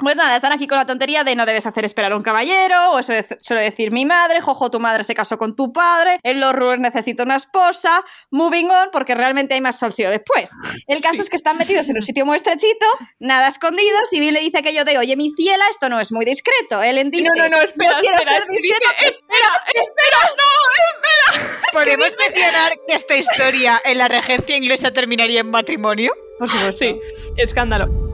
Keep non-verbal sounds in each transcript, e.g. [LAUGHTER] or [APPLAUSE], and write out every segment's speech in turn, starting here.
Pues nada, están aquí con la tontería de no debes hacer esperar a un caballero, o eso de- suele decir mi madre, jojo, tu madre se casó con tu padre, en los Ruers necesito una esposa, moving on, porque realmente hay más salseo después. El caso es que están metidos en un sitio muy estrechito, nada escondidos, y Bill le dice aquello de, oye, mi ciela, esto no es muy discreto. Ellen dice, No, no, no, espera, quiero espera, ser discreto, dice, espera, espera, no, espera. ¿Podemos mencionar que esta historia en la regencia inglesa terminaría en matrimonio? Por supuesto. Sí, escándalo.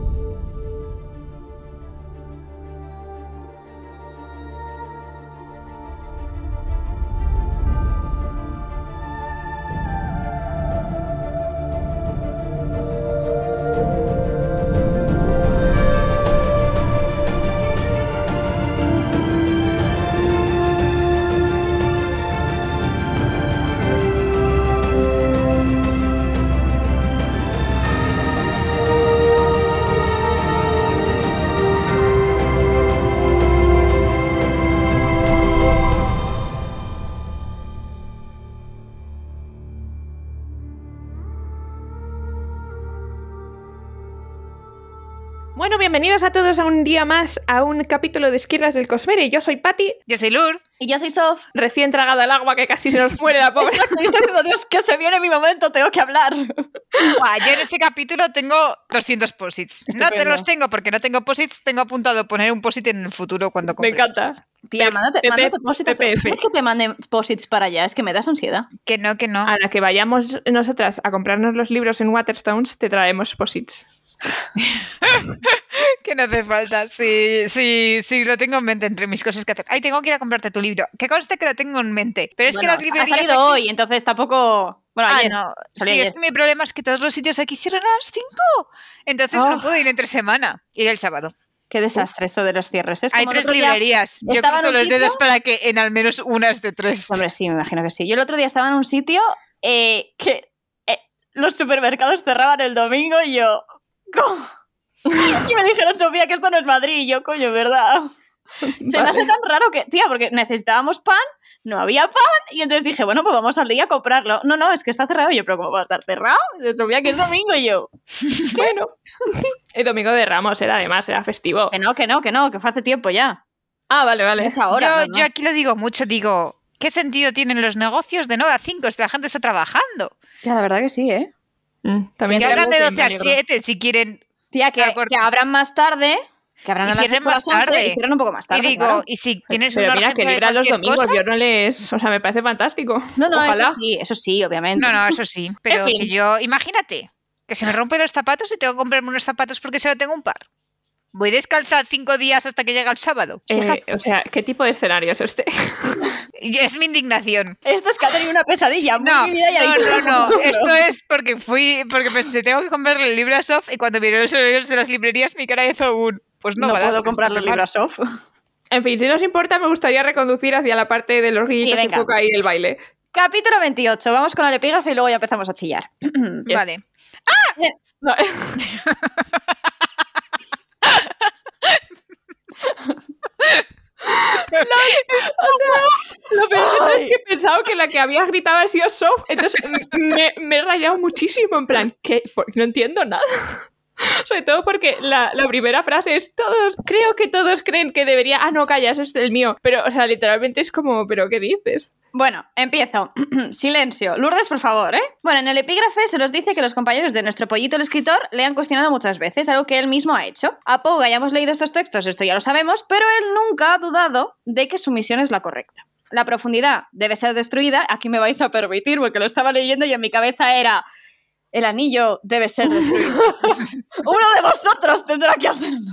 Bienvenidos a todos a un día más a un capítulo de Esquirlas del Cosmere. Yo soy Patty, Yo soy Lur. Y yo soy Sof. recién tragada al agua que casi se nos muere la pobre. [LAUGHS] Exacto, y estoy diciendo, Dios, que se viene mi momento, tengo que hablar. Buah, yo en este capítulo tengo 200 posits. No te los tengo porque no tengo posits, tengo apuntado poner un posit en el futuro cuando Me compre encanta. cosas. Tía, mándate, mándate posits. Es que te manden posits para allá, es que me das ansiedad. Que no, que no. A la que vayamos nosotras a comprarnos los libros en Waterstones, te traemos posits. [LAUGHS] Que no hace falta. Sí, sí, sí, lo tengo en mente entre mis cosas que hacer. Ay, tengo que ir a comprarte tu libro. Que conste que lo tengo en mente. Pero es Bueno, que las librerías. Ha salido aquí- hoy, entonces tampoco. Bueno, Ah, ayer. no. Sí, ayer. es que mi problema es que todos los sitios aquí cierran a las 5. Entonces no Oh. puedo ir entre semana. Ir el sábado. Qué desastre esto de los cierres. Es Hay como tres librerías. Yo cruzo los dedos sitio- para que en al menos una es de tres. Hombre, sí, me imagino que sí. Yo el otro día estaba en un sitio eh, que eh, los supermercados cerraban el domingo y yo. ¿Cómo? Y me dijeron, Sofía, que esto no es Madrid. Y yo, coño, ¿verdad? Se me hace tan raro que, tía, porque necesitábamos pan, no había pan, y entonces dije, bueno, pues vamos al día a comprarlo. No, no, es que está cerrado. Y yo, pero ¿cómo va a estar cerrado? Y Sofía, que es domingo. Y yo, Bueno, el domingo de Ramos era además, era festivo. que no, que no, que no, que fue hace tiempo ya. Ah, vale, vale. Es ahora. yo, no, no. yo aquí lo digo mucho, digo, ¿qué sentido tienen los negocios de 9 a 5 si la gente está trabajando? Ya, la verdad que sí, ¿eh? Mm, también Que abran de 12 a tiempo, 7 si quieren. Tía, que, que abran más tarde. Que abran Y a las cierren 10 a las más 11, tarde. y cierren un poco más tarde. y digo, claro. y si tienes Pero una mira, que libran los domingos, cosa- yo no les... O sea, me parece fantástico. No, no, Ojalá. eso sí, eso sí, obviamente. No, no, eso sí. [LAUGHS] Pero fin. que yo, imagínate, que se me [LAUGHS] rompen los zapatos y tengo que comprarme unos zapatos porque solo tengo un par. Voy descalza cinco días hasta que llega el sábado. Eh, o sea, ¿qué tipo de escenario es este? [LAUGHS] Es mi indignación. Esto es que ha tenido una pesadilla muy No, no, no, no. Esto es porque fui, porque pensé, tengo que comprarle el libro a Sof y cuando miré los horarios de las librerías mi cara hizo un... Pues no, No, puedo esta comprar los semana. libros off. En fin, si no os importa, me gustaría reconducir hacia la parte de los guillitos y venga. foca y el baile. Capítulo 28. Vamos con el epígrafe y luego ya empezamos a chillar. Yes. [CLEARS THROAT] Vale. No, [LAUGHS] Lo peor de todo es que he pensado que la que había gritado ha sido Soft, entonces me, me he rayado muchísimo, en plan, ¿qué? Porque no entiendo nada. [LAUGHS] Sobre todo porque la, la primera frase es todos, creo que todos creen que debería, ah, no, calla, eso es el mío. Pero, o sea, literalmente es como, ¿pero qué dices? Bueno, empiezo. [CLEARS THROAT] Silencio. Lourdes, por favor, ¿eh? Bueno, en el epígrafe se nos dice que los compañeros de nuestro pollito el escritor le han cuestionado muchas veces, algo que él mismo ha hecho. A Poe hayamos leído estos textos, esto ya lo sabemos, pero él nunca ha dudado de que su misión es la correcta. La profundidad debe ser destruida, aquí me vais a permitir porque lo estaba leyendo y en mi cabeza era... El anillo debe ser destruido. [LAUGHS] Uno de vosotros tendrá que hacerlo.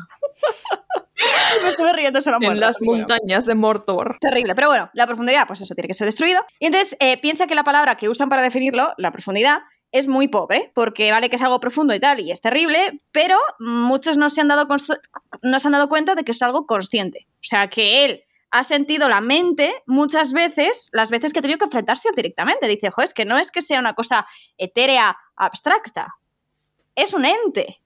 [LAUGHS] me estuve riendo solo en las montañas de Mordor. Terrible, pero bueno, la profundidad, pues eso tiene que ser destruido. Y entonces eh, piensa que la palabra que usan para definirlo, la profundidad, es muy pobre, porque vale que es algo profundo y tal, y es terrible, pero muchos no se han dado, no se han dado cuenta de que es algo consciente. O sea, que él ha sentido la mente muchas veces, las veces que ha tenido que enfrentarse directamente. Dice, jo, es que no es que sea una cosa etérea, abstracta, es un ente.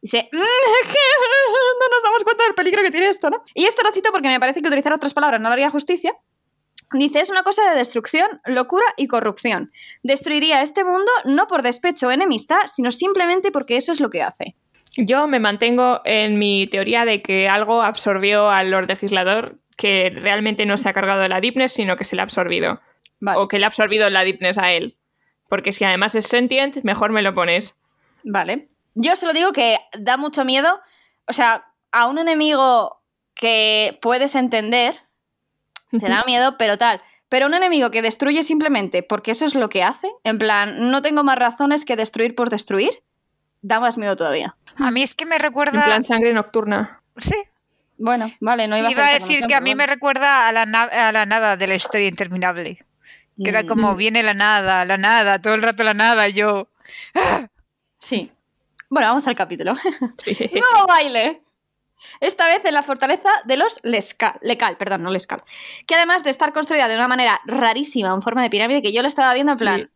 Dice, "Mm, [LAUGHS] no nos damos cuenta del peligro que tiene esto, ¿no? Y esto lo cito porque me parece que utilizar otras palabras no haría justicia. Dice, es una cosa de destrucción, locura y corrupción. Destruiría este mundo no por despecho o enemistad, sino simplemente porque eso es lo que hace. Yo me mantengo en mi teoría de que algo absorbió al Lord Legislador que realmente no se ha cargado de la deepness, sino que se le ha absorbido. Vale. O que le ha absorbido la deepness a él. Porque si además es sentient, mejor me lo pones. Vale. Yo solo digo que da mucho miedo. O sea, a un enemigo que puedes entender, te da miedo, pero tal. Pero un enemigo que destruye simplemente porque eso es lo que hace, en plan, no tengo más razones que destruir por destruir, da más miedo todavía. A mí es que me En recuerda. plan sangre nocturna. Sí. Bueno, vale, no iba a, Iba a decir que a mí me recuerda a la, a la nada de la historia interminable. Que era Mm, como viene la nada, la nada, todo el rato la nada, y yo. Sí. Bueno, vamos al capítulo. Sí. [LAUGHS] ¡Nuevo baile! Esta vez en la fortaleza de los Lescal, Lecal, perdón, no Lescal. Que además de estar construida de una manera rarísima, en forma de pirámide, que yo lo estaba viendo en plan. Sí.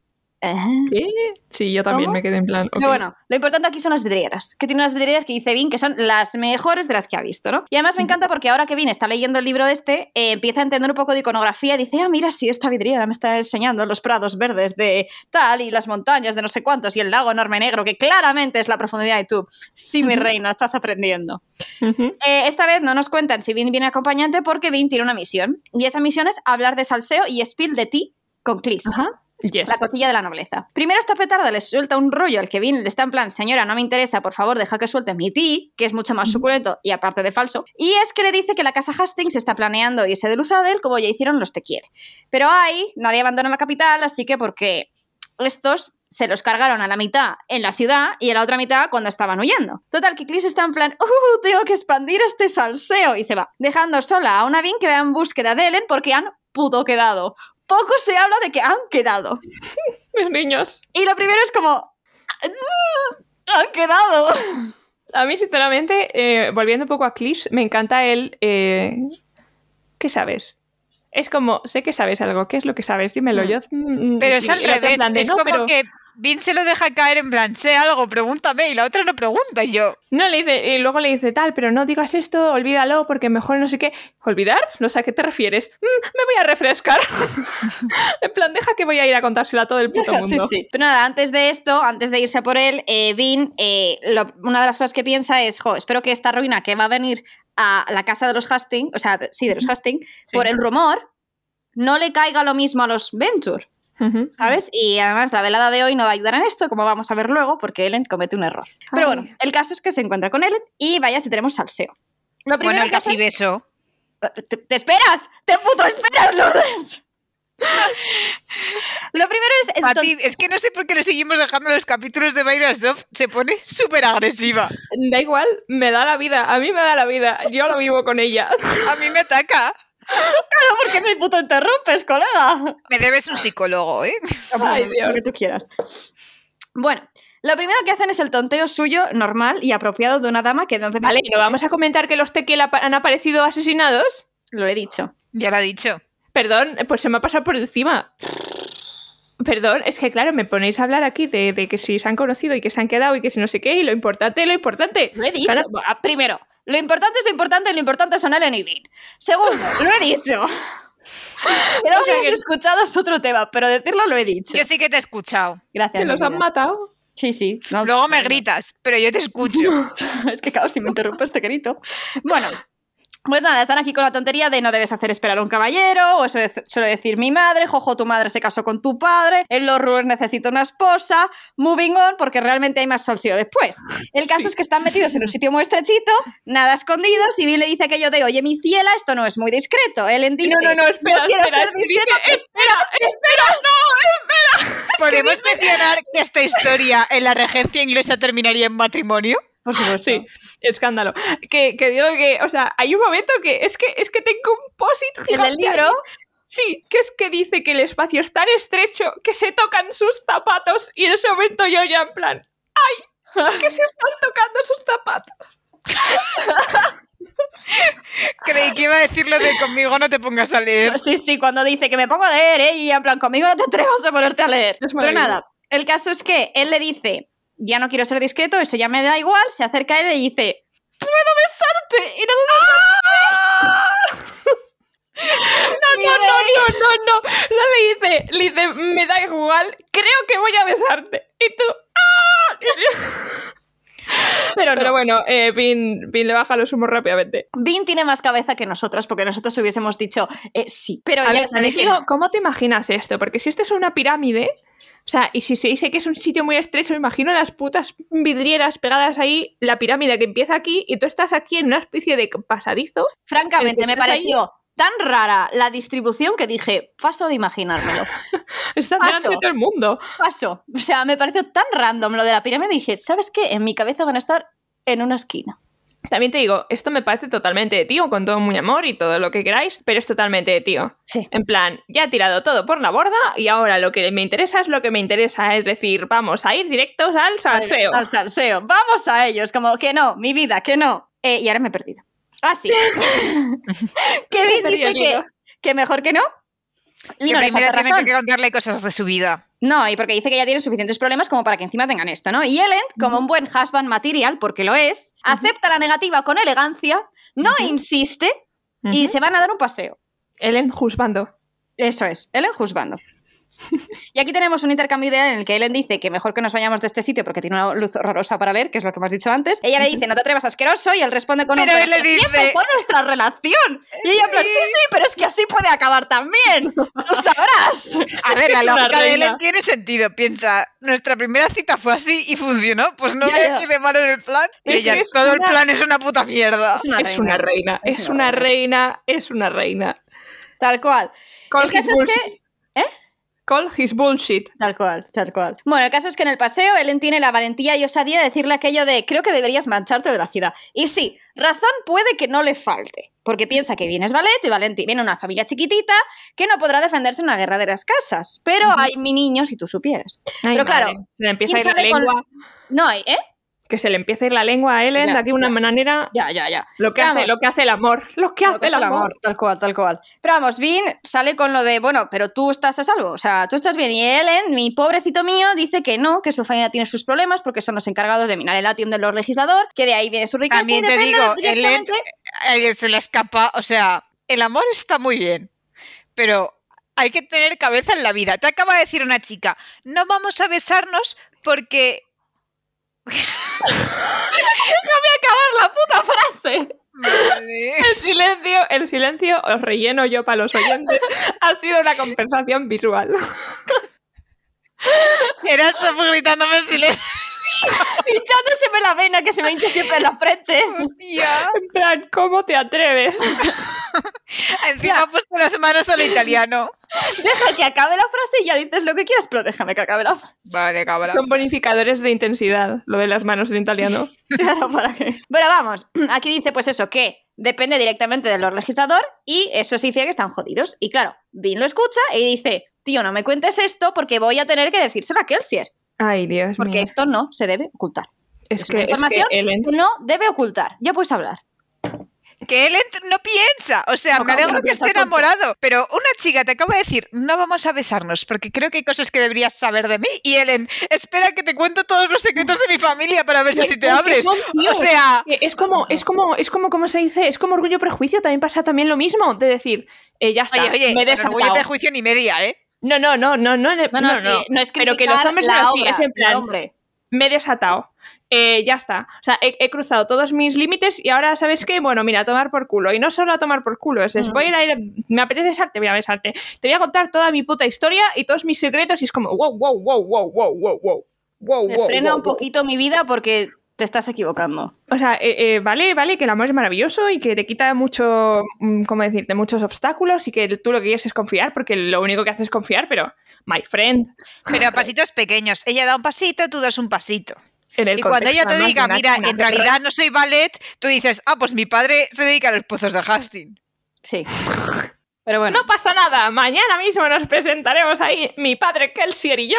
¿Qué? Sí, yo también ¿Cómo? me quedé en plan. Pero bueno, lo importante aquí son las vidrieras, que tiene unas vidrieras que dice Vin que son las mejores de las que ha visto, ¿no? Y además me encanta porque ahora que Vin está leyendo el libro este, eh, empieza a entender un poco de iconografía y dice, ah, mira, sí, esta vidriera me está enseñando los prados verdes de tal y las montañas de no sé cuántos y el lago enorme negro, que claramente es la profundidad de tú. Sí, mi reina, estás aprendiendo. Eh, esta vez no nos cuentan si Vin viene acompañante porque Vin tiene una misión. Y esa misión es hablar de salseo y spill de ti con Clis. Ajá. Yes. La cotilla de la nobleza. Primero esta petarda le suelta un rollo al que Vin le está en plan, señora, no me interesa, por favor, deja que suelte mi ti, que es mucho más suculento y aparte de falso. Y es que le dice que la casa Hastings está planeando irse de Luzadel como ya hicieron los Te Quiere. Pero ahí nadie abandona la capital, así que porque estos se los cargaron a la mitad en la ciudad y a la otra mitad cuando estaban huyendo. Total, que Clis está en plan, ¡uh! Tengo que expandir este salseo y se va, dejando sola a una Vin que va en búsqueda de Ellen porque han puto quedado. Poco se habla de que han quedado. Mis niños. Y lo primero es como. ¡Han quedado! A mí, sinceramente, eh, volviendo un poco a Clis, me encanta el. eh, ¿Qué sabes? Es como, sé que sabes algo, ¿qué es lo que sabes? Dímelo. Mm. Yo, mm, Pero es al revés. Es "No, como pero-". que Vin se lo deja caer en plan, sé algo, pregúntame, y la otra no pregunta, y yo. No, le dice, y luego le dice tal, pero no digas esto, olvídalo, porque mejor no sé qué. ¿Olvidar? No sé a qué te refieres. "Mm, me voy a refrescar. [LAUGHS] en plan, deja que voy a ir a contárselo a todo el puto mundo. Sí, sí. Pero nada, antes de esto, antes de irse a por él, eh, Vin, eh, lo- una de las cosas que piensa es: jo, espero que esta ruina que va a venir a la casa de los Hastings, o sea, sí, de los Hastings, Sí. por el rumor, no le caiga lo mismo a los Venture. ¿Sabes? Y además la velada de hoy no va a ayudar en esto, como vamos a ver luego, porque Ellen comete un error. Pero bueno, el caso es que se encuentra con Ellen y vaya si tenemos salseo. Lo primero Bueno, el que hace- casi beso. ¿Te, te esperas? ¡Te puto esperas, Lourdes! Lo primero es... el ton- Pati, es que no sé por qué le seguimos dejando los capítulos de Microsoft. Se pone súper agresiva. Da igual, me da la vida. A mí me da la vida. Yo lo vivo con ella. A mí me ataca. Claro, ¿por qué me puto interrumpes, colega? Me debes un psicólogo, ¿eh? Ay, Dios. Lo que tú quieras. Bueno, lo primero que hacen es el tonteo suyo normal y apropiado de una dama que... Donde Vale, ¿y no vamos a comentar que los Tequiel apa- han aparecido asesinados? Lo he dicho. Ya lo ha dicho. Perdón, pues se me ha pasado por encima. Perdón, es que claro, me ponéis a hablar aquí de, de que si se han conocido y que se han quedado y que si no sé qué, y lo importante, lo importante. Lo he dicho. Claro, primero, lo importante es lo importante, lo importante son Ellen y Vin. Segundo, lo he dicho. [LAUGHS] Que no O sea hayas que- escuchado es otro tema, pero decirlo lo he dicho. Yo sí que te he escuchado. Gracias. que los han matado. Sí, sí. no, Luego me gritas, pero yo te escucho. [LAUGHS] Es que, claro, si me interrumpes te grito. Bueno, pues nada, están aquí con la tontería de no debes hacer esperar a un caballero, o eso de- suele decir mi madre, jojo, tu madre se casó con tu padre, en los Ruers necesita una esposa, moving on, porque realmente hay más salseo después. El caso es que están metidos en un sitio muy estrechito, nada escondidos, y Bill le dice aquello de, oye, mi ciela, esto no es muy discreto. Ellen dice, No, no, no, espera, "No quiero espera. ser que discreto, dice, espera, espera, ¿Podemos mencionar que esta historia en la regencia inglesa terminaría en matrimonio? Por supuesto. Sí, escándalo. Que, que digo que, o sea, hay un momento que es que es que tengo un posit El gigante. del libro, aquí. Sí, que es que dice que el espacio es tan estrecho que se tocan sus zapatos y en ese momento yo ya en plan, ¡ay! Que se están tocando sus zapatos. [LAUGHS] Creí que iba a decir lo de conmigo no te pongas a leer. Sí, sí, cuando dice que me pongo a leer, ¿eh? Y en plan, conmigo no te atrevas a ponerte a leer. Es Pero nada, el caso es que él le dice, ya no quiero ser discreto, eso ya me da igual, se acerca a él y dice, ¿puedo besarte? Y no [LAUGHS] No, no, no, no, no, no. No le dice, le dice, me da igual, creo que voy a besarte. Y tú, ¡ah! [LAUGHS] Pero no. Pero bueno, eh, Vin, Vin le baja los humos rápidamente. Vin tiene más cabeza que nosotros, porque nosotros hubiésemos dicho eh, sí. Pero A ya ver, sabe que. ¿cómo te imaginas esto? Porque si esto es una pirámide, o sea, y si se dice que es un sitio muy estrecho, me imagino las putas vidrieras pegadas ahí, la pirámide que empieza aquí, y tú estás aquí en una especie de pasadizo. Francamente, me pareció tan rara la distribución que dije, paso de imaginármelo. [LAUGHS] Paso. delante de todo el mundo. Paso. O sea, me pareció tan random lo de la pirámide. Dije, ¿sabes qué? En mi cabeza van a estar en una esquina. También te digo, esto me parece totalmente de tío, con todo muy amor y todo lo que queráis, pero es totalmente de tío. Sí. En plan, ya he tirado todo por la borda y ahora lo que me interesa es lo que me interesa, es decir, vamos a ir directos al salseo. Al salseo. Vamos a ellos. Como que no, mi vida, que no. Eh, y ahora me he perdido. Ah, sí. [LAUGHS] [LAUGHS] que He Vin perdido dice que, que mejor que no. Y Que no primero razón. que contarle cosas de su vida. No, y porque dice que ya tiene suficientes problemas como para que encima tengan esto, ¿no? Y Ellen, como un buen husband material, porque lo es, acepta la negativa con elegancia, no insiste y se van a dar un paseo. Ellen juzgando. Eso es, Ellen juzgando. Y aquí tenemos un intercambio ideal en el que Ellen dice que mejor que nos vayamos de este sitio porque tiene una luz horrorosa para ver, que es lo que hemos dicho antes. Ella le dice, no te atrevas asqueroso, y él responde con un Pero él "Pero le dice- empezó nuestra relación. Y ella plan, sí, sí, pero es que así puede acabar también. Tú sabrás. A ver, la Es lógica de. Ellen tiene sentido. Piensa, nuestra primera cita fue así y funcionó. Pues no Ya, veo ya. qué de malo en el plan. Es ella, es todo el una- plan es una puta mierda. Es una es reina. una reina, Es es una una reina. reina, es una reina. Tal cual. Call El caso es que- ¿Eh? Call his bullshit. Tal cual, tal cual. Bueno, el caso es que en el paseo Ellen tiene la valentía y osadía de decirle aquello de creo que deberías mancharte de la ciudad. Y sí, razón puede que no le falte, porque piensa que vienes ballet y Valenti viene una familia chiquitita que no podrá defenderse en una guerra de las casas. Pero hay mi niño si tú supieras. Ay, Pero madre, claro, se empieza a ir ¿quién la con- lengua. No hay, ¿eh? Que se le empieza a ir la lengua a Ellen Ya, de aquí de una ya. manera. Ya, ya, ya. Lo que, Vamos. hace, lo que hace el amor. Lo que Lo hace que el hace amor. Tal cual, tal cual. Pero vamos, Vin sale con lo de, bueno, pero tú estás a salvo, o sea, tú estás bien. Y Ellen, mi pobrecito mío, dice que no, que su familia tiene sus problemas porque son los encargados de minar el atium del Lord Legislador, que de ahí viene su riqueza. También y te digo, Ellen ella se le escapa. O sea, el amor está muy bien, pero hay que tener cabeza en la vida. Te acaba de decir una chica, no vamos a besarnos porque... la Vale. El silencio, el silencio, os relleno yo para los oyentes, ha sido una compensación visual. Era Sof gritándome en silencio. [LAUGHS] Hinchándoseme la vena que se me hincha siempre en la frente. Tía. En plan, ¿cómo te atreves? [LAUGHS] Encima ha puesto las manos al italiano. [LAUGHS] Deja que acabe la frase y ya dices lo que quieras, pero déjame que acabe la frase. Vale, cabra. Son bonificadores de intensidad, lo de las manos en italiano. [LAUGHS] Claro, ¿para qué? Bueno, vamos. [CLEARS THROAT] Aquí dice, pues eso, que depende directamente del Legislador y eso significa que están jodidos. Y claro, Vin lo escucha y dice, tío, no me cuentes esto porque voy a tener que decírselo a Kelsier. Ay, Dios Porque mío. esto no se debe ocultar. Es es que, una es que información Ellen... No debe ocultar. Ya puedes hablar. Que él no piensa. O sea, No, me ¿cómo que alegro no que esté enamorado. Pero una chica te acaba de decir, no vamos a besarnos, porque creo que hay cosas que deberías saber de mí. Y Ellen, espera que te cuento todos los secretos de mi familia para ver si te abres. O sea, Es como, es como, es como, ¿cómo se dice? Es como orgullo y prejuicio, también pasa también lo mismo, de decir, eh, ya está, oye, oye, me he con orgullo y desatado. prejuicio ni media, ¿eh? No, no, no, no, no, No, no, sí, no, es Pero que los hombres la son así, obra, es en plan, hombre. me he desatado. Eh, ya está. O sea, he, he cruzado todos mis límites y ahora, ¿sabes qué? Bueno, mira, a tomar por culo. Y no solo a tomar por culo, es Mm. voy a ir a ir- me apetece besarte, voy a besarte. Te voy a contar toda mi puta historia y todos mis secretos y es como, wow, wow, wow, wow, wow, wow, wow. Wow, Me wow, frena wow, un wow. poquito mi vida porque te estás equivocando. O sea, eh, eh, vale, vale, que el amor es maravilloso y que te quita mucho, mm, ¿cómo decirte? Muchos obstáculos y que tú lo que quieres es confiar, porque lo único que haces es confiar, pero, my friend, Pero a pasitos pequeños. Ella da un pasito, tú das un pasito. En el Y cuando ella te diga, mira, en realidad no soy ballet, tú dices, ah, pues mi padre se dedica a los pozos de Hastings. Sí. [LAUGHS] Pero bueno. No pasa nada, mañana mismo nos presentaremos ahí mi padre Kelsier y yo.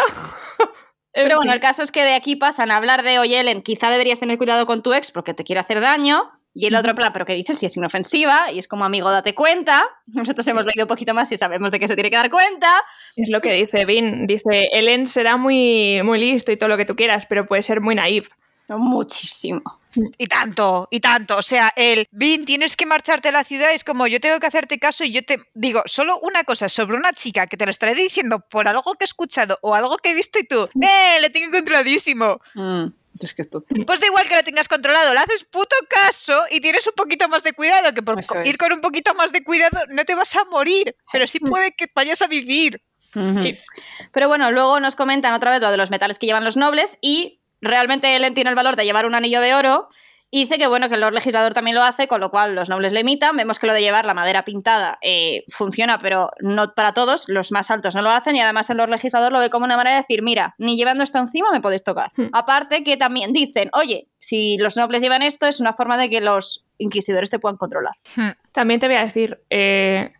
[LAUGHS] Pero bueno, el caso es que de aquí pasan a hablar de, oye, Ellen, quizá deberías tener cuidado con tu ex porque te quiere hacer daño. Y el otro plan, pero ¿qué dices? Si es inofensiva y es como amigo, date cuenta. [LAUGHS] Nosotros hemos leído un poquito más y sabemos de qué se tiene que dar cuenta. Es lo que dice Vin, dice, Ellen será muy, muy listo y todo lo que tú quieras, pero puede ser muy naive. Muchísimo. Y tanto, y tanto. O sea, el, Vin, tienes que marcharte a la ciudad, es como yo tengo que hacerte caso y yo te digo solo una cosa sobre una chica que te lo estaré diciendo por algo que he escuchado o algo que he visto y tú, ¡eh! Le tengo controladísimo. Mm. Es que esto... Pues da igual que lo tengas controlado, le haces puto caso y tienes un poquito más de cuidado, que por Eso ir es. con un poquito más de cuidado no te vas a morir, pero sí puede que vayas a vivir. Sí. Pero bueno, luego nos comentan otra vez lo de los metales que llevan los nobles y realmente Ellen tiene el valor de llevar un anillo de oro y dice que bueno, que el Lord Legislador también lo hace, con lo cual los nobles le imitan. Vemos que lo de llevar la madera pintada eh, funciona, pero no para todos, los más altos no lo hacen y además el Lord Legislador lo ve como una manera de decir, mira, ni llevando esto encima me podéis tocar. Hmm. Aparte que también dicen, oye, si los nobles llevan esto es una forma de que los inquisidores te puedan controlar. También te voy a decir, eh,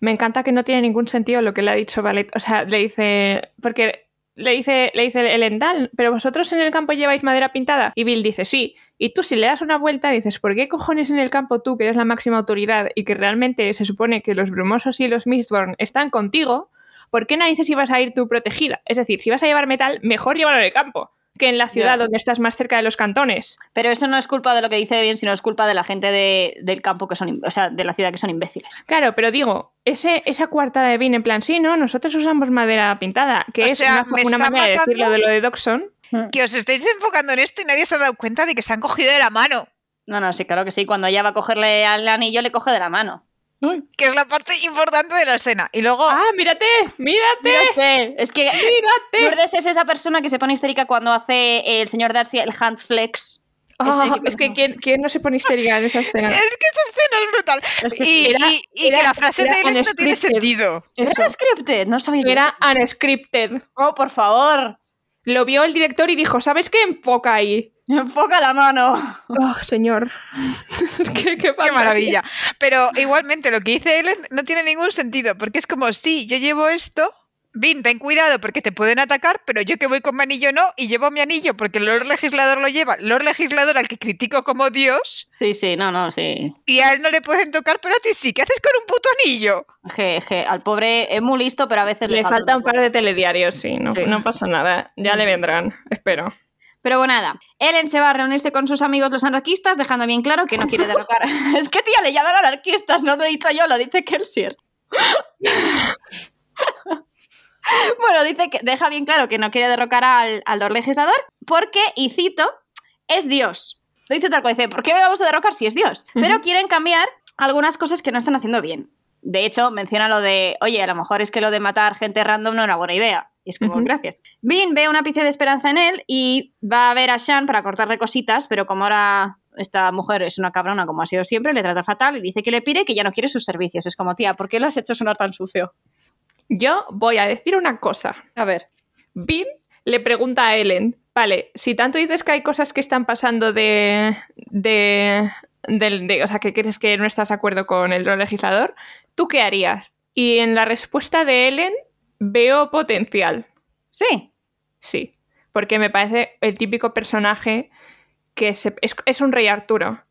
me encanta que no tiene ningún sentido lo que le ha dicho Valet. O sea, le dice, porque le dice, le dice el Endal, pero vosotros en el campo lleváis madera pintada. Y Bill dice, sí. Y tú si le das una vuelta dices, ¿por qué cojones en el campo tú, que eres la máxima autoridad y que realmente se supone que los brumosos y los Mistborn están contigo, ¿por qué narices ibas a ir tú protegida? Es decir, si vas a llevar metal, mejor llévalo en el campo que en la ciudad donde estás más cerca de los cantones. Pero eso no es culpa de lo que dice bien, sino es culpa de la gente de- del campo que son, o sea, de la ciudad que son imbéciles. Claro, pero digo, ese, esa cuarta de vino en plan, sí, ¿no? Nosotros usamos madera pintada, que O es sea, una, una manera de decirlo de lo de Doxon. Que os estáis enfocando en esto y nadie se ha dado cuenta de que se han cogido de la mano, No, no, sí, claro que sí. Cuando ella va a cogerle al anillo, le coge de la mano. que es la parte importante de la escena. Y luego, ¡Ah, mírate! ¡Mírate! Mírate, Es que ¡Mírate! Lourdes es esa persona que se pone histérica cuando hace el señor Darcy el hand flex. Ah, es que ¿quién, quién no se pone histérica en esa escena? [LAUGHS] es que esa escena es brutal. Es que y era- y- y era- que la frase de Ellen no tiene sentido. Eso, ¿Era scripted? No sabía. yo. era unscripted. Oh, por favor. Lo vio el director y dijo, ¿sabes qué? Enfoca ahí. [LAUGHS] Enfoca la mano. Oh, señor. [LAUGHS] qué, qué Qué maravilla. Pero igualmente lo que dice Ellen no tiene ningún sentido, porque es como, sí, yo llevo esto, Vin, ten cuidado porque te pueden atacar, pero yo que voy con mi anillo no, y llevo mi anillo porque el Lord Legislador lo lleva, Lord Legislador al que critico como Dios, Sí, sí, no, no, sí. y a él no le pueden tocar, pero a ti sí, ¿qué haces con un puto anillo? Je, je, al pobre es muy listo, pero a veces le, Le falta un par de telediarios, sí no, Sí. no pasa nada. Ya le vendrán, espero. Pero bueno, nada. Ellen se va a reunirse con sus amigos los anarquistas, dejando bien claro que no quiere derrocar. [LAUGHS] es que tía, le llaman anarquistas, no lo he dicho yo, lo dice Kelsier. [LAUGHS] bueno, dice que deja bien claro que no quiere derrocar al, al Lord Legislador porque, y cito, es Dios. Lo dice tal cual, dice, ¿por qué vamos a derrocar si es Dios? Pero quieren cambiar algunas cosas que no están haciendo bien. De hecho, menciona lo de, oye, a lo mejor es que lo de matar gente random no era buena idea. Y es como, gracias. Vin ve una pizca de esperanza en él y va a ver a Shan para cortarle cositas, pero como ahora esta mujer es una cabrona como ha sido siempre, le trata fatal y dice que le pide que ya no quiere sus servicios. Es como, tía, ¿por qué lo has hecho sonar tan sucio? Yo voy a decir una cosa. A ver. Vin le pregunta a Ellen, vale, si tanto dices que hay cosas que están pasando de... de, de- o sea, que crees que no estás de acuerdo con el rol legislador, ¿tú qué harías? Y en la respuesta de Ellen veo potencial, Sí. sí, porque me parece el típico personaje que se- es, es un rey Arturo.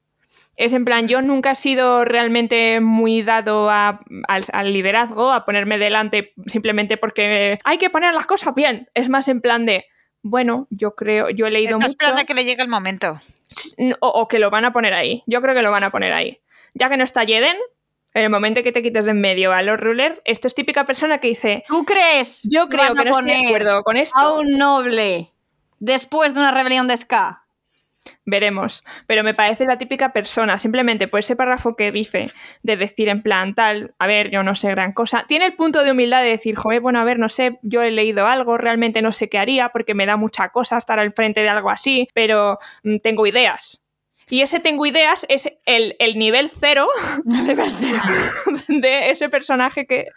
Es en plan, yo nunca he sido realmente muy dado a- al, al liderazgo, a ponerme delante simplemente porque hay que poner las cosas bien. Es más en plan de, bueno, yo creo, yo he leído Está mucho. esperando a que le llegue el momento. O, o que lo van a poner ahí. Yo creo que lo van a poner ahí. Ya que no está Jeden, en el momento que te quites de en medio a los ruler, esto es típica persona que dice, ¿Tú crees? yo creo que a no estoy de acuerdo con esto. a un noble después de una rebelión de Ska? Veremos. Pero me parece la típica persona, simplemente por ese párrafo que dice, de decir en plan tal, a ver, yo no sé gran cosa. Tiene el punto de humildad de decir, joder, bueno, a ver, no sé, yo he leído algo, realmente no sé qué haría, porque me da mucha cosa estar al frente de algo así, pero mm, tengo ideas. Y ese tengo ideas es el, el nivel cero [LAUGHS] [LAUGHS] de ese personaje que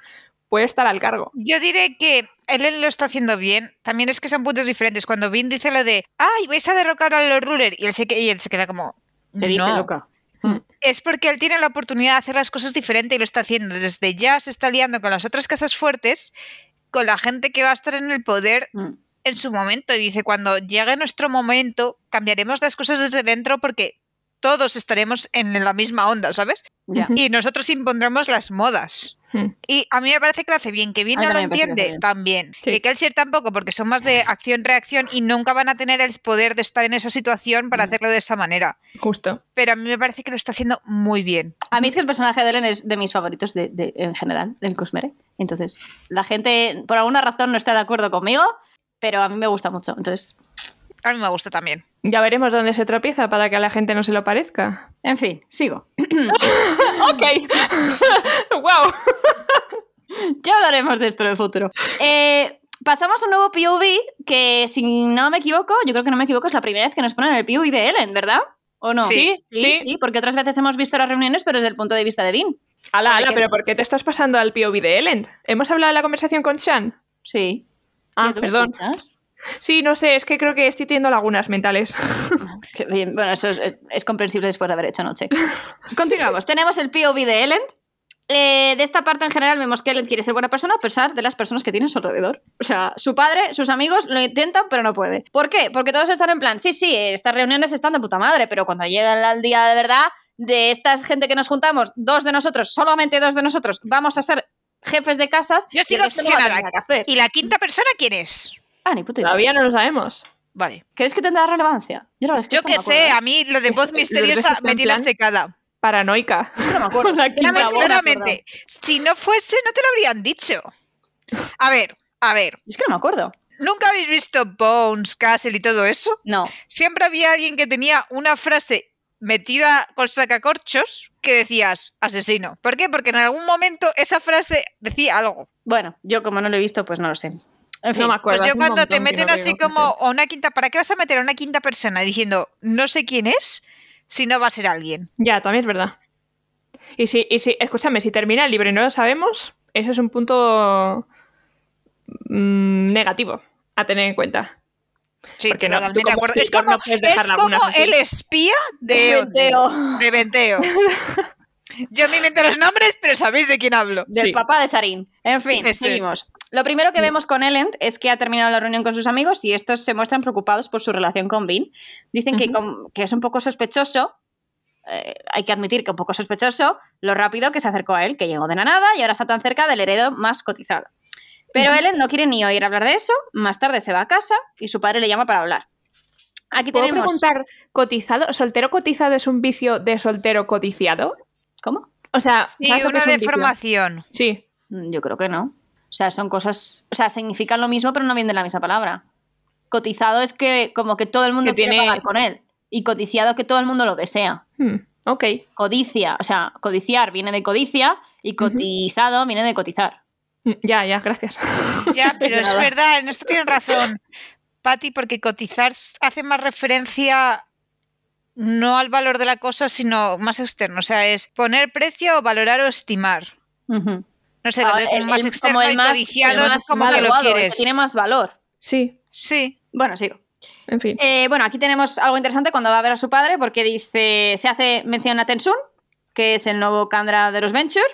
puede estar al cargo. Yo diré que Ellen lo está haciendo bien. También es que son puntos diferentes. Cuando Vin dice lo de, ay, vais a derrocar a los ruler, y él se, que- y él se queda como, Te dice, no. loca. Es porque él tiene la oportunidad de hacer las cosas diferente y lo está haciendo. Desde ya se está liando con las otras casas fuertes, con la gente que va a estar en el poder Mm. en su momento. Y dice, cuando llegue nuestro momento, cambiaremos las cosas desde dentro porque todos estaremos en la misma onda, ¿sabes? Y nosotros impondremos las modas. Hmm. Y a mí me parece que lo hace bien, que mí no lo entiende bien. también. Sí. Que Kelsier tampoco, porque son más de acción-reacción y nunca van a tener el poder de estar en esa situación para Mm. hacerlo de esa manera. Justo. Pero a mí me parece que lo está haciendo muy bien. A mí es que el personaje de Ellen es de mis favoritos de, de- en general, del Cosmere. Entonces, la gente por alguna razón no está de acuerdo conmigo, pero a mí me gusta mucho. Entonces, A mí me gusta también. Ya veremos dónde se tropieza para que a la gente no se lo parezca. En fin, sigo. [COUGHS] ok. [LAUGHS] wow. Ya hablaremos de esto en el futuro. Eh, pasamos a un nuevo POV que, si no me equivoco, yo creo que no me equivoco, es la primera vez que nos ponen el POV de Ellen, ¿verdad? ¿O no? Sí, sí, sí. sí, porque otras veces hemos visto las reuniones, pero desde el punto de vista de Vin. Ala, ala, pero ¿por qué te estás pasando al POV de Ellen? ¿Hemos hablado de la conversación con Shan? Sí. Ah, Tío, ¿tú me perdón. escuchas? Sí, no sé, es que creo que estoy teniendo lagunas mentales. [LAUGHS] Qué bien. Bueno, eso es, es- es comprensible después de haber hecho noche. [LAUGHS] Continuamos. Tenemos el POV de Ellen. Eh, de esta parte en general vemos que Ellen quiere ser buena persona a pesar de las personas que tiene a su alrededor. O sea, su padre, sus amigos lo intentan, pero no puede. ¿Por qué? Porque todos están en plan, sí, sí, estas reuniones están de puta madre, pero cuando llega el día de verdad, de esta gente que nos juntamos, dos de nosotros, solamente dos de nosotros, vamos a ser jefes de casas. Yo sigo no va a obsesionada. tener que hacer. ¿Y la quinta persona quién es? Ah, ni puta idea. Todavía no lo sabemos. Vale. ¿Crees que tendrá relevancia? Yo, verdad es que Yo no acuerdo, sé, a mí lo de voz [LAUGHS] misteriosa me en tiene obcecada. Paranoica. Es que no me acuerdo. [LAUGHS] No. Sinceramente, si no fuese, no te lo habrían dicho. A ver, a ver. Es que no me acuerdo. ¿Nunca habéis visto Bones, Castle y todo eso? No. Siempre había alguien que tenía una frase metida con sacacorchos que decías asesino. ¿Por qué? Porque en algún momento esa frase decía algo. Bueno, yo como no lo he visto, pues no lo sé. En fin, No me acuerdo. Pues yo cuando te montón meten no así veo, no como a una quinta, ¿para qué vas a meter a una quinta persona diciendo no sé quién es si no va a ser alguien? Ya, también es verdad. Y si, y si, escúchame, si termina el libro y no lo sabemos, eso es un punto mm, negativo a tener en cuenta. Sí, Porque no- totalmente tú de acuerdo. Es como, no puedes dejar es como el espía de Venteo. de Venteo. [LAUGHS] Yo me invento los nombres, pero sabéis de quién hablo. Del Sí. papá de Sarin. En fin, seguimos. Lo primero que vemos con Ellen es que ha terminado la reunión con sus amigos y estos se muestran preocupados por su relación con Vin. Dicen que, es un poco sospechoso, eh, hay que admitir que un poco sospechoso, lo rápido que se acercó a él, que llegó de la nada y ahora está tan cerca del heredero más cotizado. Pero. Ellen no quiere ni oír hablar de eso, más tarde se va a casa y su padre le llama para hablar. Aquí ¿Puedo tenemos... preguntar, cotizado, soltero cotizado es un vicio de soltero codiciado? ¿Cómo? O sea, Sí, ¿sabes lo que una deformación. Sí, Mm, Yo creo que no. O sea, son cosas. O sea, significan lo mismo, pero no vienen de la misma palabra. Cotizado es que como que todo el mundo Que quiere tiene- pagar con él. Y codiciado que todo el mundo lo desea. Hmm, ok. Codicia, o sea, codiciar viene de codicia y cotizado viene de cotizar. Mm, Ya, ya, gracias. [LAUGHS] Ya, pero es verdad, en esto tienen razón, Patti, porque cotizar hace más referencia no al valor de la cosa, sino más externo. O sea, es poner precio, valorar o estimar. No sé, lo Ah, veo como el- más el- externo como el y más, codiciado el es más como que lo valuado, el que quieres. tiene más valor. Sí, Sí. Bueno, sigo. en fin. Eh, bueno, aquí tenemos algo interesante cuando va a ver a su padre, porque dice, se hace mención a Tensun, que es el nuevo Kandra de los Venture,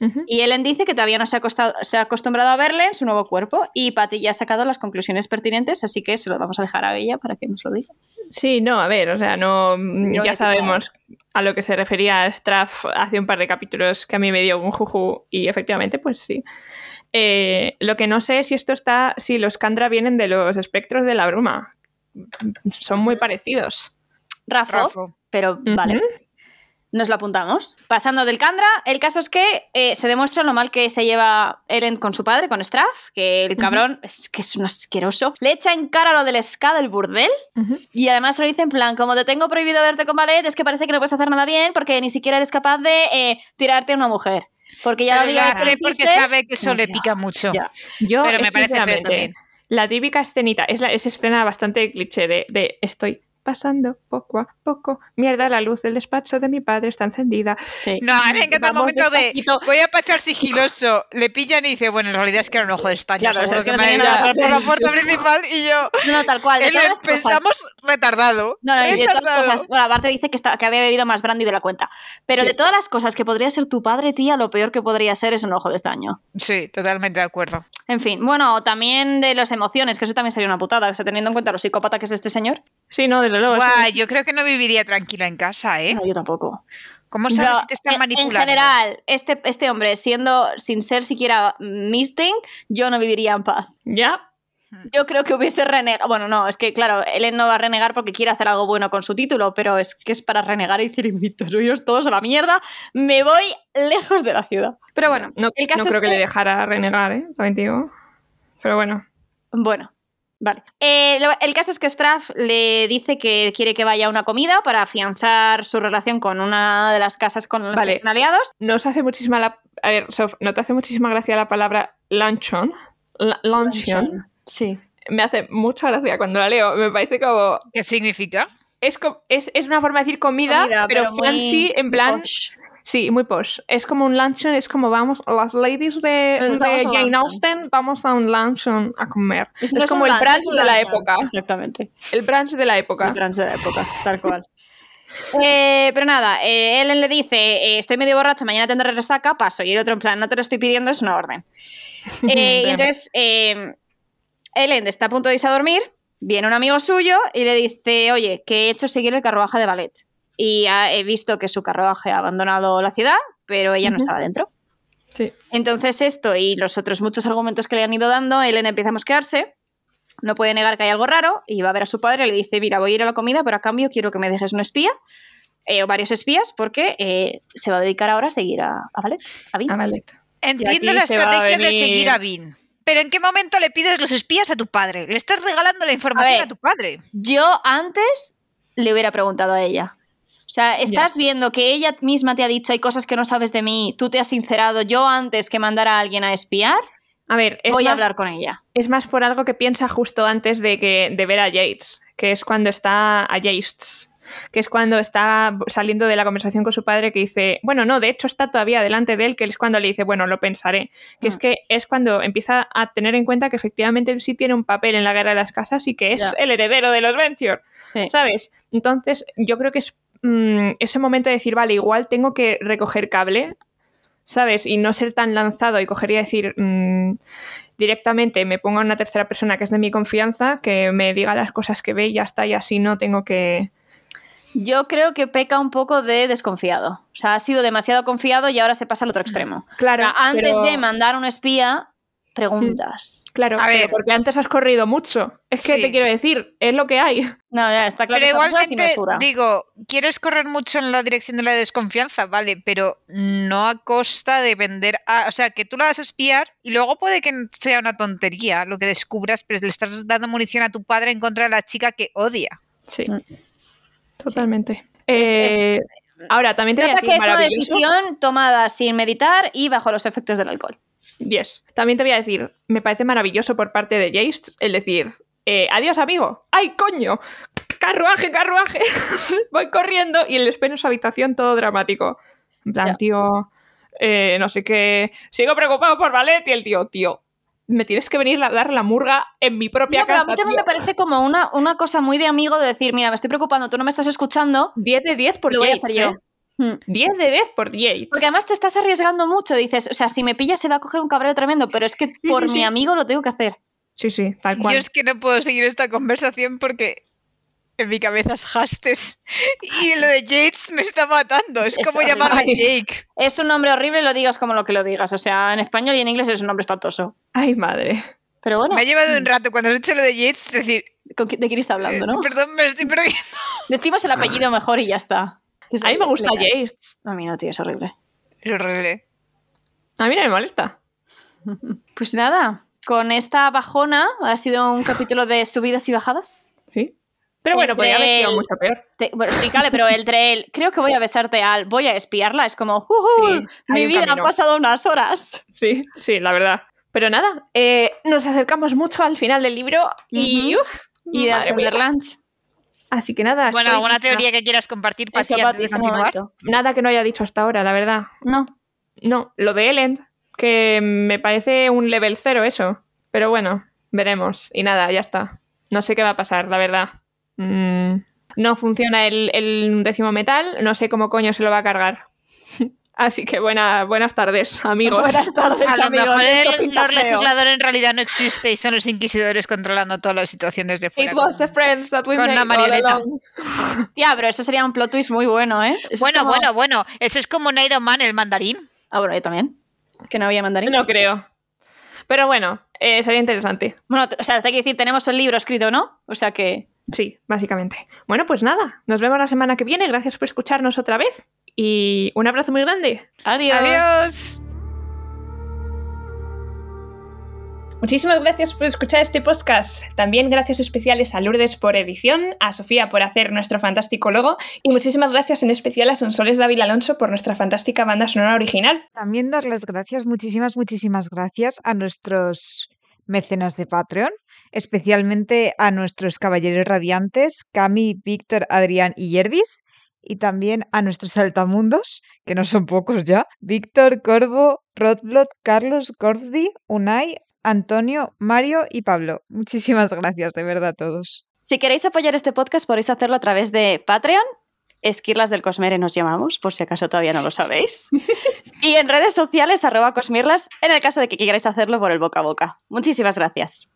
Ujú. y Ellen dice que todavía no se ha, acostado- se ha acostumbrado a verle en su nuevo cuerpo, y Patty ya ha sacado las conclusiones pertinentes, así que se lo vamos a dejar a ella para que nos lo diga. Sí, no, a ver, o sea, no. Yo ya sabemos a lo que se refería Straff hace un par de capítulos que a mí me dio un juju y efectivamente, pues sí. Eh, lo que no sé es si esto está. si los Kandra vienen de los espectros de la bruma. Son muy parecidos. Rafo, Rafo. pero vale. Nos lo apuntamos. Pasando del Kandra, el caso es que eh, se demuestra lo mal que se lleva Eren con su padre, con Straff, que el cabrón es que es un asqueroso. Le echa en cara lo del ska del burdel y además lo dice en plan, como te tengo prohibido verte con ballet, es que parece que no puedes hacer nada bien porque ni siquiera eres capaz de eh, tirarte a una mujer. Porque ya la Pero hace lo porque sabe que eso le Ya, pica mucho. ya. Yo, Pero me parece feo también. La típica escenita, es, la, es escena bastante cliché de, de estoy pasando poco a poco. Mierda, la luz del despacho de mi padre está encendida. Sí. No, a mí me encanta el momento de voy a pasar sigiloso. Le pillan y dice, bueno, en realidad es que era un ojo de estaño. Claro, o sea, seguro es que no me nada por la puerta principal y yo. [LAUGHS] No, no, tal cual. De todas cosas- pensamos retardado. No, no, y de todas las cosas. Bueno, aparte dice que, está, que había bebido más brandy de la cuenta. Pero Sí. de todas las cosas que podría ser tu padre, tía, lo peor que podría ser es un ojo de estaño. Sí, totalmente de acuerdo. En fin, bueno, también de las emociones, que eso también sería una putada, o sea, teniendo en cuenta lo psicópata que es este señor. Sí, no, desde luego. Guau, yo creo que no viviría tranquila en casa, ¿eh? No, yo tampoco. ¿Cómo sabes Pero si te están manipulando? En general, este, este hombre, siendo sin ser siquiera misting, yo no viviría en paz. Ya, Yo creo que hubiese renegado. Bueno, no, es que claro, él no va a renegar porque quiere hacer algo bueno con su título, pero es que es para renegar y decir, [LAUGHS] invitaros todos a la mierda, me voy lejos de la ciudad. Pero bueno, no, el caso no creo es que... le dejara renegar, ¿eh? También digo. Pero bueno. Bueno, Vale. Eh, lo- el caso es que Straff le dice que quiere que vaya a una comida para afianzar su relación con una de las casas con las Vale. que están aliados. Nos hace muchísima la... A ver, Sof, ¿no te hace muchísima gracia la palabra luncheon? La- luncheon. Sí. Me hace mucha gracia cuando la leo. Me parece como... ¿Qué significa? Es, es, es una forma de decir comida, Comida, pero, muy fancy, en plan... posh. Sí, muy posh. Es como un luncheon, es como vamos, las ladies de, Jane. Austen, vamos a un luncheon a comer. Es, no como el lunch, brunch de la época. Exactamente. El brunch de la época. El brunch de la época, tal cual. Eh, pero nada, eh, Ellen le dice, eh, estoy medio borracha, mañana tendré resaca, paso. Y el otro en plan, no te lo estoy pidiendo, es una orden. [LAUGHS] Eh, y entonces, eh, Ellen está a punto de irse a dormir, viene un amigo suyo y le dice, oye, que he hecho seguir el carruaje de ballet. Y ha- he visto que su carruaje ha abandonado la ciudad, pero ella no estaba dentro. Sí. Entonces esto y los otros muchos argumentos que le han ido dando, Ellen empieza a mosquearse, no puede negar que hay algo raro y va a ver a su padre y le dice, mira, voy a ir a la comida, pero a cambio quiero que me dejes un espía eh, o varios espías porque eh, se va a dedicar ahora a seguir a, a Ballet, a. Entiendo la estrategia de seguir a Vin. Pero ¿en qué momento le pides los espías a tu padre? Le estás regalando la información ver. a, tu padre. Yo antes le hubiera preguntado a ella. O sea, estás viendo que ella misma te ha dicho hay cosas que no sabes de mí, tú te has sincerado, yo antes que mandar a alguien a espiar, A ver, es voy a hablar con ella. es más por algo que piensa justo antes de, que, de ver a Yates, que es cuando está a Yates, que es cuando está saliendo de la conversación con su padre que dice, bueno, no, de hecho está todavía delante de él, que es cuando le dice, bueno, lo pensaré, que es Mm. que es cuando empieza a tener en cuenta que efectivamente él sí tiene un papel en la guerra de las casas y que es el heredero de los Venture, Sí. ¿sabes? Entonces, yo creo que es mm, ese momento de decir, vale, igual tengo que recoger cable, ¿sabes? Y no ser tan lanzado y coger y decir mm, directamente, me pongo a una tercera persona que es de mi confianza, que me diga las cosas que ve y ya está, y así no tengo que... Yo creo que peca un poco de desconfiado. O sea, ha sido demasiado confiado y ahora se pasa al otro extremo. Claro, O sea, antes pero- de mandar un espía, preguntas. Claro, A pero ver. porque antes has corrido mucho. Es que Sí. te quiero decir, es lo que hay. No, ya está claro Pero igualmente, digo, quieres correr mucho en la dirección de la desconfianza, vale, pero no a costa de vender. a- o sea, que tú la vas a espiar y luego puede que sea una tontería lo que descubras, pero le estás dando munición a tu padre en contra de la chica que odia. Sí, Mm. totalmente. Es- Eh, Ahora, también te voy a Trata decir que es una decisión tomada sin meditar y bajo los efectos del alcohol. Yes. También te voy a decir, me parece maravilloso por parte de Jace el decir, eh, adiós amigo, ¡ay coño! Carruaje, carruaje. [LAUGHS] Voy corriendo y él espera en su habitación todo dramático. En plan, tío, eh, no sé qué, sigo preocupado por Ballet y el tío, tío, me tienes que venir a dar la murga en mi propia No, pero a casa. mí también tío". me parece como una, una cosa muy de amigo de decir, mira, me estoy preocupando, tú no me estás escuchando, 10 de 10 por lo voy a hacer yo. ¿Eh? Hmm. 10 de 10 por Yates. Porque además te estás arriesgando mucho, dices, o sea, si me pillas se va a coger un cabreo tremendo, pero es que por sí, mi amigo lo tengo que hacer. Sí, sí, tal cual. Yo es que no puedo seguir esta conversación porque en mi cabeza es Hastes y lo de Yates me está matando. Es, Es como horrible. llamarle Jake. Es un nombre horrible, lo digas como lo que lo digas. O sea, en español y en inglés es un nombre espantoso. Ay, madre. Pero bueno, Me ha llevado un rato cuando has dicho lo de Yates decir, ¿con qui- ¿de quién está hablando, no? perdón, me estoy perdiendo. Decimos el apellido mejor y ya está. Es A mí me gusta. Yates. A mí no, tío, es horrible. Es horrible. A mí no me molesta. [LAUGHS] Pues nada, con esta bajona ha sido un capítulo de subidas y bajadas. Sí. Pero bueno, podría haber sido mucho peor. Te- bueno, sí, Cale, pero entre el creo que voy a besarte al voy a espiarla es como, "Ujú, Sí, hay mi vida ha pasado unas horas. Sí, sí, la verdad. Pero nada, eh, nos acercamos mucho al final del libro y... Ujú. uf, Y de. Sunderlands. Así que nada, Bueno, ¿alguna lista. teoría que quieras compartir, Eso, antes de continuar? Nada que no haya dicho hasta ahora, la verdad. No, No, lo de Ellen, que me parece un level cero eso. Pero bueno, veremos. Y nada, ya está. No sé qué va a pasar, la verdad. Mm, no funciona el, el décimo metal, no sé cómo coño se lo va a cargar. Así que buena, buenas tardes, [LAUGHS] amigos. Buenas tardes, A lo amigos. mejor el pinta Lord feo. Legislador en realidad no existe y son los inquisidores controlando todas las situaciones de fuera. It was the friends that we Con made una marioneta. along. [LAUGHS] Tía, pero eso sería un plot twist muy bueno, ¿eh? Eso Bueno, como- bueno, bueno. Eso es como Nairo Man, el mandarín. Ah, bueno, yo también. Que no había mandarín. No creo. Pero bueno, eh, sería interesante. Bueno, o sea, te hay que decir, tenemos el libro escrito, ¿no? O sea que. Sí, básicamente. Bueno, pues nada, nos vemos la semana que viene. Gracias por escucharnos otra vez. Y un abrazo muy grande. Adiós. Adiós. Muchísimas gracias por escuchar este podcast. También gracias especiales a Lourdes por edición, a Sofía por hacer nuestro fantástico logo y muchísimas gracias en especial a Sonsoles David Alonso por nuestra fantástica banda sonora original. También dar las gracias, muchísimas, muchísimas gracias a nuestros mecenas de Patreon, especialmente a nuestros caballeros radiantes, Cami, Víctor, Adrián y Yervis, y también a nuestros altamundos, que no son pocos ya, Víctor, Corvo, Rodblot, Carlos, Gordi, Unai, Antonio, Mario y Pablo. Muchísimas gracias, de verdad, a todos. Si queréis apoyar este podcast, podéis hacerlo a través de Patreon. Esquirlas del Cosmere nos llamamos, por si acaso todavía no lo sabéis. y en redes sociales, arroba Cosmirlas, en el caso de que queráis hacerlo por el boca a boca. Muchísimas gracias.